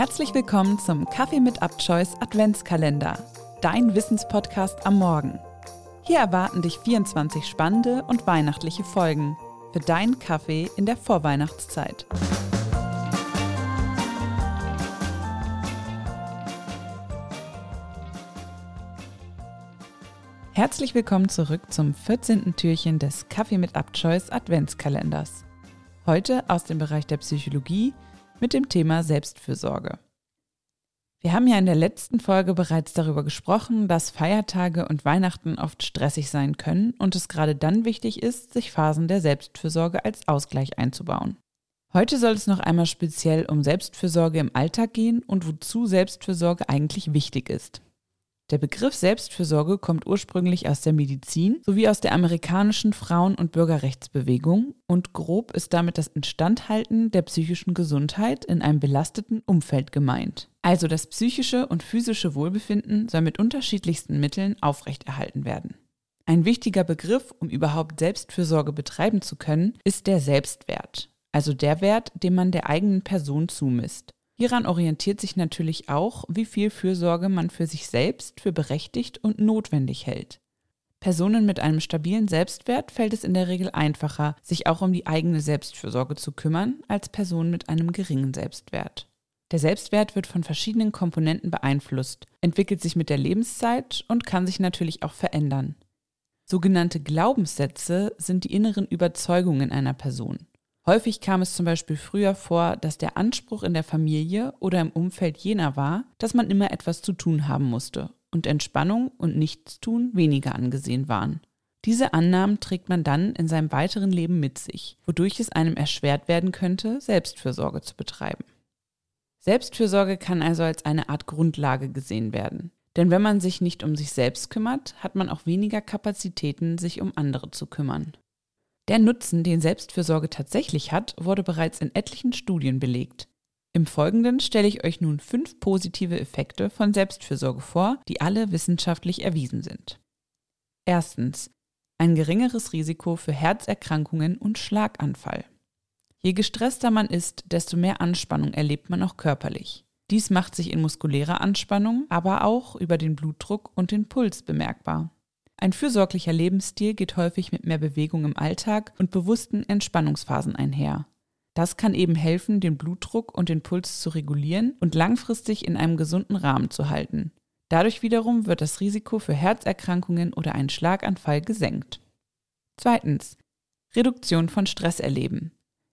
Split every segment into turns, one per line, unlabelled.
Herzlich willkommen zum Kaffee mit Abchoice Adventskalender, dein Wissenspodcast am Morgen. Hier erwarten dich 24 spannende und weihnachtliche Folgen für deinen Kaffee in der Vorweihnachtszeit. Herzlich willkommen zurück zum 14. Türchen des Kaffee mit Abchoice Adventskalenders. Heute aus dem Bereich der Psychologie mit dem Thema Selbstfürsorge. Wir haben ja in der letzten Folge bereits darüber gesprochen, dass Feiertage und Weihnachten oft stressig sein können und es gerade dann wichtig ist, sich Phasen der Selbstfürsorge als Ausgleich einzubauen. Heute soll es noch einmal speziell um Selbstfürsorge im Alltag gehen und wozu Selbstfürsorge eigentlich wichtig ist. Der Begriff Selbstfürsorge kommt ursprünglich aus der Medizin sowie aus der amerikanischen Frauen- und Bürgerrechtsbewegung und grob ist damit das Instandhalten der psychischen Gesundheit in einem belasteten Umfeld gemeint. Also das psychische und physische Wohlbefinden soll mit unterschiedlichsten Mitteln aufrechterhalten werden. Ein wichtiger Begriff, um überhaupt Selbstfürsorge betreiben zu können, ist der Selbstwert, also der Wert, den man der eigenen Person zumisst. Hieran orientiert sich natürlich auch, wie viel Fürsorge man für sich selbst für berechtigt und notwendig hält. Personen mit einem stabilen Selbstwert fällt es in der Regel einfacher, sich auch um die eigene Selbstfürsorge zu kümmern, als Personen mit einem geringen Selbstwert. Der Selbstwert wird von verschiedenen Komponenten beeinflusst, entwickelt sich mit der Lebenszeit und kann sich natürlich auch verändern. Sogenannte Glaubenssätze sind die inneren Überzeugungen einer Person. Häufig kam es zum Beispiel früher vor, dass der Anspruch in der Familie oder im Umfeld jener war, dass man immer etwas zu tun haben musste und Entspannung und Nichtstun weniger angesehen waren. Diese Annahmen trägt man dann in seinem weiteren Leben mit sich, wodurch es einem erschwert werden könnte, Selbstfürsorge zu betreiben. Selbstfürsorge kann also als eine Art Grundlage gesehen werden. Denn wenn man sich nicht um sich selbst kümmert, hat man auch weniger Kapazitäten, sich um andere zu kümmern. Der Nutzen, den Selbstfürsorge tatsächlich hat, wurde bereits in etlichen Studien belegt. Im Folgenden stelle ich euch nun fünf positive Effekte von Selbstfürsorge vor, die alle wissenschaftlich erwiesen sind. Erstens. Ein geringeres Risiko für Herzerkrankungen und Schlaganfall. Je gestresster man ist, desto mehr Anspannung erlebt man auch körperlich. Dies macht sich in muskulärer Anspannung, aber auch über den Blutdruck und den Puls bemerkbar. Ein fürsorglicher Lebensstil geht häufig mit mehr Bewegung im Alltag und bewussten Entspannungsphasen einher. Das kann eben helfen, den Blutdruck und den Puls zu regulieren und langfristig in einem gesunden Rahmen zu halten. Dadurch wiederum wird das Risiko für Herzerkrankungen oder einen Schlaganfall gesenkt. Zweitens. Reduktion von Stresserleben.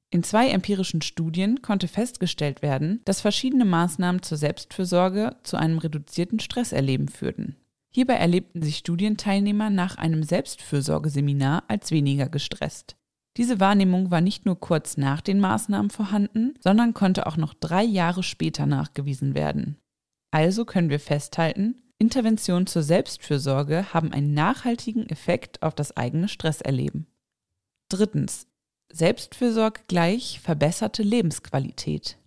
In zwei empirischen Studien konnte festgestellt werden, dass verschiedene Maßnahmen zur Selbstfürsorge zu einem reduzierten Stresserleben führten. Hierbei erlebten sich Studienteilnehmer nach einem Selbstfürsorgeseminar als weniger gestresst. Diese Wahrnehmung war nicht nur kurz nach den Maßnahmen vorhanden, sondern konnte auch noch drei Jahre später nachgewiesen werden. Also können wir festhalten, Interventionen zur Selbstfürsorge haben einen nachhaltigen Effekt auf das eigene Stresserleben. Drittens. Selbstfürsorge gleich verbesserte Lebensqualität.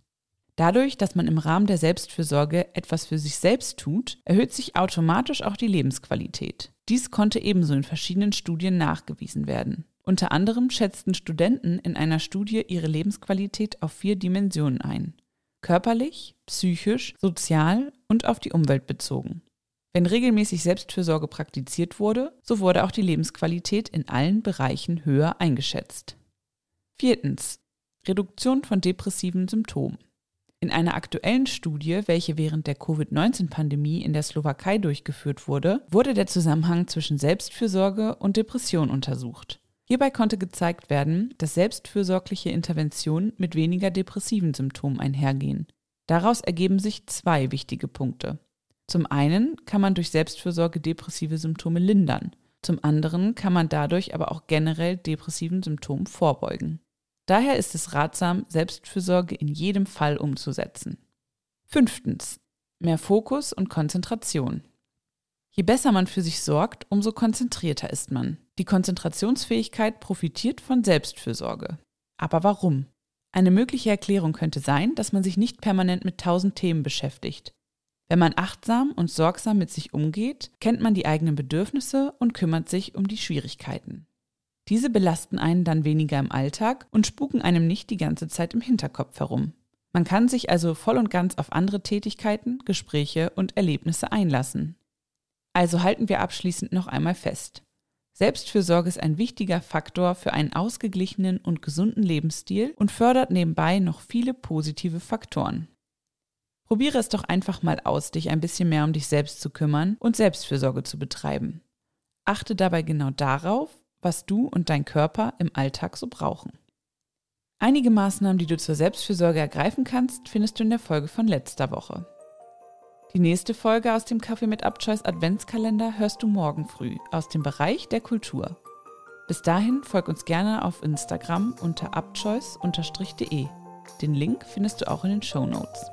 Dadurch, dass man im Rahmen der Selbstfürsorge etwas für sich selbst tut, erhöht sich automatisch auch die Lebensqualität. Dies konnte ebenso in verschiedenen Studien nachgewiesen werden. Unter anderem schätzten Studenten in einer Studie ihre Lebensqualität auf vier Dimensionen ein. Körperlich, psychisch, sozial und auf die Umwelt bezogen. Wenn regelmäßig Selbstfürsorge praktiziert wurde, so wurde auch die Lebensqualität in allen Bereichen höher eingeschätzt. Viertens. Reduktion von depressiven Symptomen. In einer aktuellen Studie, welche während der Covid-19-Pandemie in der Slowakei durchgeführt wurde, wurde der Zusammenhang zwischen Selbstfürsorge und Depression untersucht. Hierbei konnte gezeigt werden, dass selbstfürsorgliche Interventionen mit weniger depressiven Symptomen einhergehen. Daraus ergeben sich zwei wichtige Punkte. Zum einen kann man durch Selbstfürsorge depressive Symptome lindern, zum anderen kann man dadurch aber auch generell depressiven Symptomen vorbeugen. Daher ist es ratsam, Selbstfürsorge in jedem Fall umzusetzen. Fünftens. Mehr Fokus und Konzentration. Je besser man für sich sorgt, umso konzentrierter ist man. Die Konzentrationsfähigkeit profitiert von Selbstfürsorge. Aber warum? Eine mögliche Erklärung könnte sein, dass man sich nicht permanent mit tausend Themen beschäftigt. Wenn man achtsam und sorgsam mit sich umgeht, kennt man die eigenen Bedürfnisse und kümmert sich um die Schwierigkeiten. Diese belasten einen dann weniger im Alltag und spuken einem nicht die ganze Zeit im Hinterkopf herum. Man kann sich also voll und ganz auf andere Tätigkeiten, Gespräche und Erlebnisse einlassen. Also halten wir abschließend noch einmal fest. Selbstfürsorge ist ein wichtiger Faktor für einen ausgeglichenen und gesunden Lebensstil und fördert nebenbei noch viele positive Faktoren. Probiere es doch einfach mal aus, dich ein bisschen mehr um dich selbst zu kümmern und Selbstfürsorge zu betreiben. Achte dabei genau darauf, was du und dein Körper im Alltag so brauchen. Einige Maßnahmen, die du zur Selbstfürsorge ergreifen kannst, findest du in der Folge von letzter Woche. Die nächste Folge aus dem Kaffee mit Abchoice Adventskalender hörst du morgen früh aus dem Bereich der Kultur. Bis dahin folg uns gerne auf Instagram unter abchoice-de. Den Link findest du auch in den Show Notes.